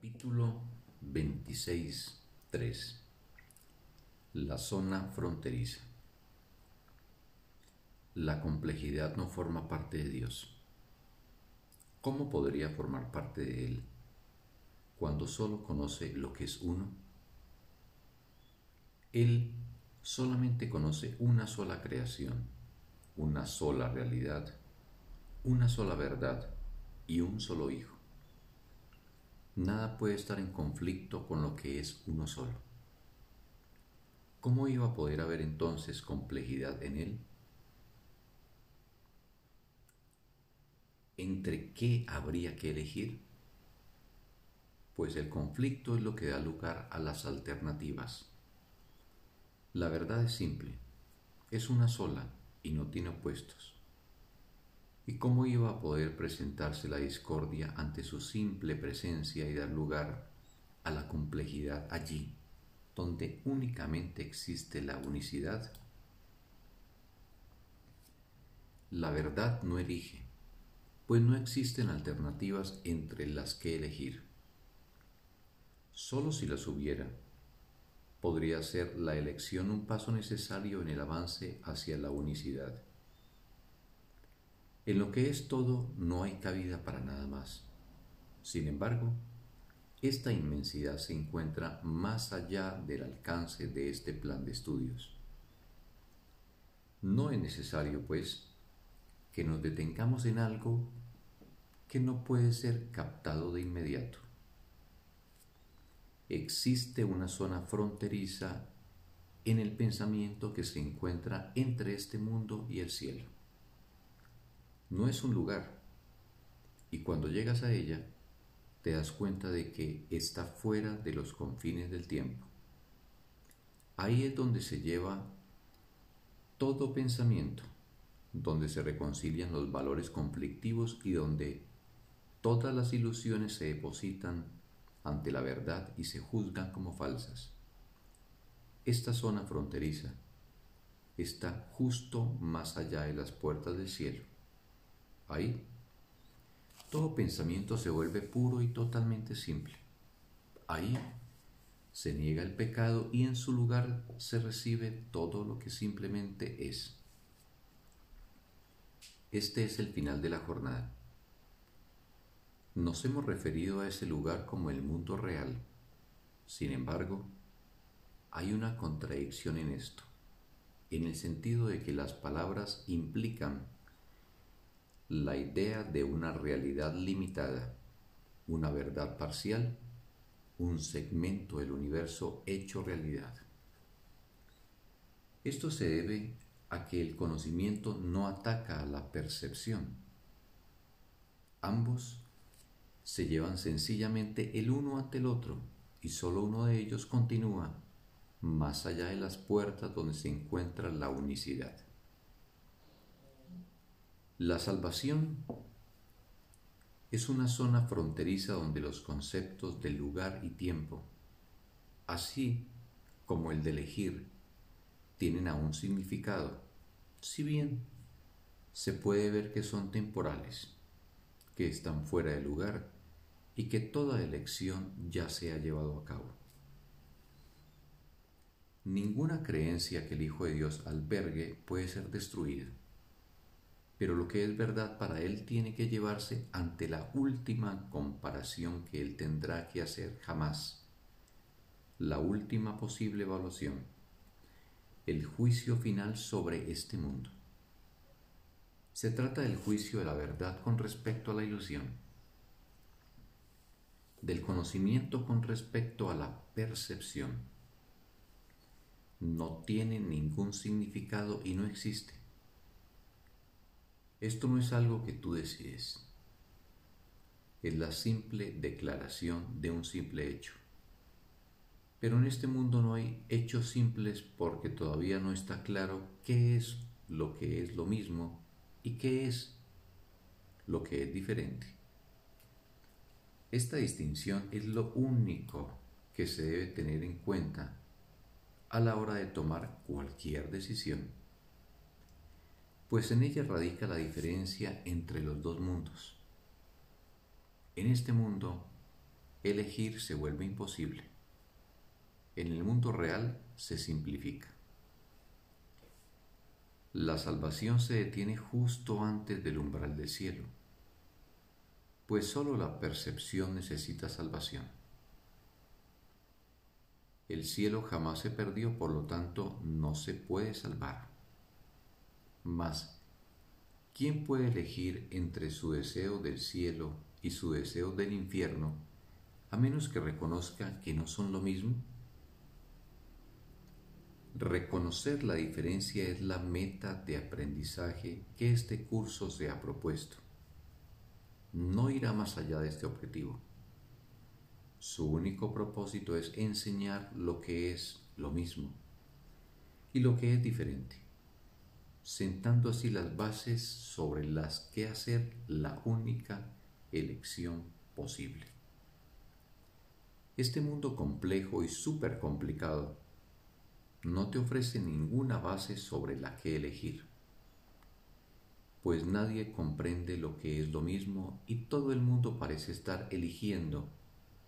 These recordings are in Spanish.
Capítulo 26.3 La zona fronteriza La complejidad no forma parte de Dios. ¿Cómo podría formar parte de Él cuando solo conoce lo que es uno? Él solamente conoce una sola creación, una sola realidad, una sola verdad y un solo Hijo nada puede estar en conflicto con lo que es uno solo. ¿Cómo iba a poder haber entonces complejidad en él? ¿Entre qué habría que elegir? Pues el conflicto es lo que da lugar a las alternativas. La verdad es simple, es una sola y no tiene opuestos. ¿Y cómo iba a poder presentarse la discordia ante su simple presencia y dar lugar a la complejidad allí, donde únicamente existe la unicidad? La verdad no elige, pues no existen alternativas entre las que elegir. Solo si las hubiera, podría ser la elección un paso necesario en el avance hacia la unicidad. En lo que es todo no hay cabida para nada más. Sin embargo, esta inmensidad se encuentra más allá del alcance de este plan de estudios. No es necesario, pues, que nos detengamos en algo que no puede ser captado de inmediato. Existe una zona fronteriza en el pensamiento que se encuentra entre este mundo y el cielo no es un lugar. Y cuando llegas a ella, te das cuenta de que está fuera de los confines del tiempo. Ahí es donde se lleva todo pensamiento, donde se reconcilian los valores conflictivos y donde todas las ilusiones se depositan ante la verdad y se juzgan como falsas. Esta zona fronteriza está justo más allá de las puertas del cielo Ahí, todo pensamiento se vuelve puro y totalmente simple. Ahí se niega el pecado y en su lugar se recibe todo lo que simplemente es. Este es el final de la jornada. Nos hemos referido a ese lugar como el mundo real. Sin embargo, hay una contradicción en esto, en el sentido de que las palabras implican la idea de una realidad limitada, una verdad parcial, un segmento del universo hecho realidad. Esto se debe a que el conocimiento no ataca a la percepción. Ambos se llevan sencillamente el uno ante el otro y solo uno de ellos continúa más allá de las puertas donde se encuentra la unicidad. La salvación es una zona fronteriza donde los conceptos de lugar y tiempo, así como el de elegir, tienen aún significado, si bien se puede ver que son temporales, que están fuera de lugar y que toda elección ya se ha llevado a cabo. Ninguna creencia que el Hijo de Dios albergue puede ser destruida pero lo que es verdad para él tiene que llevarse ante la última comparación que él tendrá que hacer jamás, la última posible evaluación, el juicio final sobre este mundo. Se trata del juicio de la verdad con respecto a la ilusión, del conocimiento con respecto a la percepción. No tiene ningún significado y no existe esto no es algo que tú decides, es la simple declaración de un simple hecho. Pero en este mundo no hay hechos simples porque todavía no está claro qué es lo que es lo mismo y qué es lo que es diferente. Esta distinción es lo único que se debe tener en cuenta a la hora de tomar cualquier decisión pues en ella radica la diferencia entre los dos mundos. En este mundo elegir se vuelve imposible. En el mundo real se simplifica. La salvación se detiene justo antes del umbral del cielo, pues sólo la percepción necesita salvación. El cielo jamás se perdió, por lo tanto no se puede salvar. Mas, ¿quién puede elegir entre su deseo del cielo y su deseo del infierno, a menos que reconozca que no son lo mismo? Reconocer la diferencia es la meta de aprendizaje que este curso se ha propuesto. No irá más allá de este objetivo. Su único propósito es enseñar lo que es lo mismo y lo que es diferente, sentando así las bases sobre las que hacer la única elección posible. Este mundo complejo y súper complicado no te ofrece ninguna base sobre la que elegir, pues nadie comprende lo que es lo mismo y todo el mundo parece estar eligiendo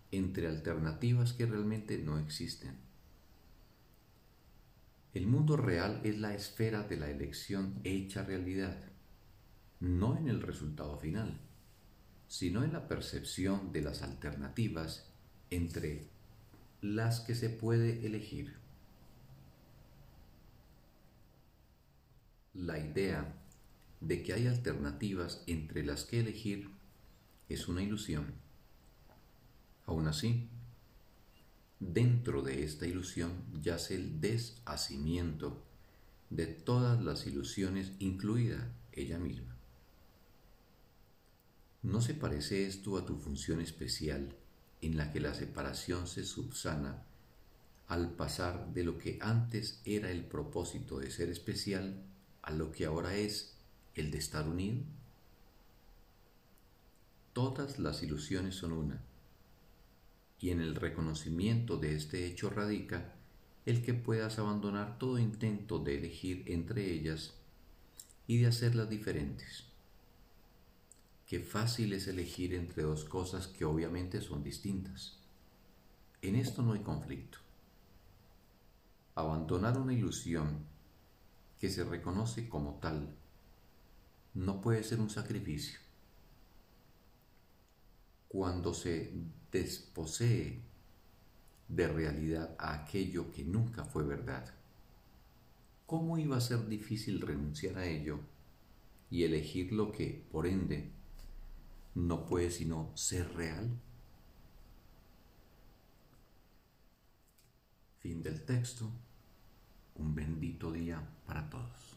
entre alternativas que realmente no existen. El mundo real es la esfera de la elección hecha realidad, no en el resultado final, sino en la percepción de las alternativas entre las que se puede elegir. La idea de que hay alternativas entre las que elegir es una ilusión. Aún así, dentro de esta ilusión yace el deshacimiento de todas las ilusiones, incluida ella misma. ¿No se parece esto a tu función especial en la que la separación se subsana al pasar de lo que antes era el propósito de ser especial a lo que ahora es el de estar unido? Todas las ilusiones son una, y en el reconocimiento de este hecho radica el que puedas abandonar todo intento de elegir entre ellas y de hacerlas diferentes. Qué fácil es elegir entre dos cosas que obviamente son distintas. En esto no hay conflicto. Abandonar una ilusión que se reconoce como tal no puede ser un sacrificio. Cuando se desposee de realidad a aquello que nunca fue verdad, ¿cómo iba a ser difícil renunciar a ello y elegir lo que, por ende, no puede sino ser real? Fin del texto un bendito día para todos.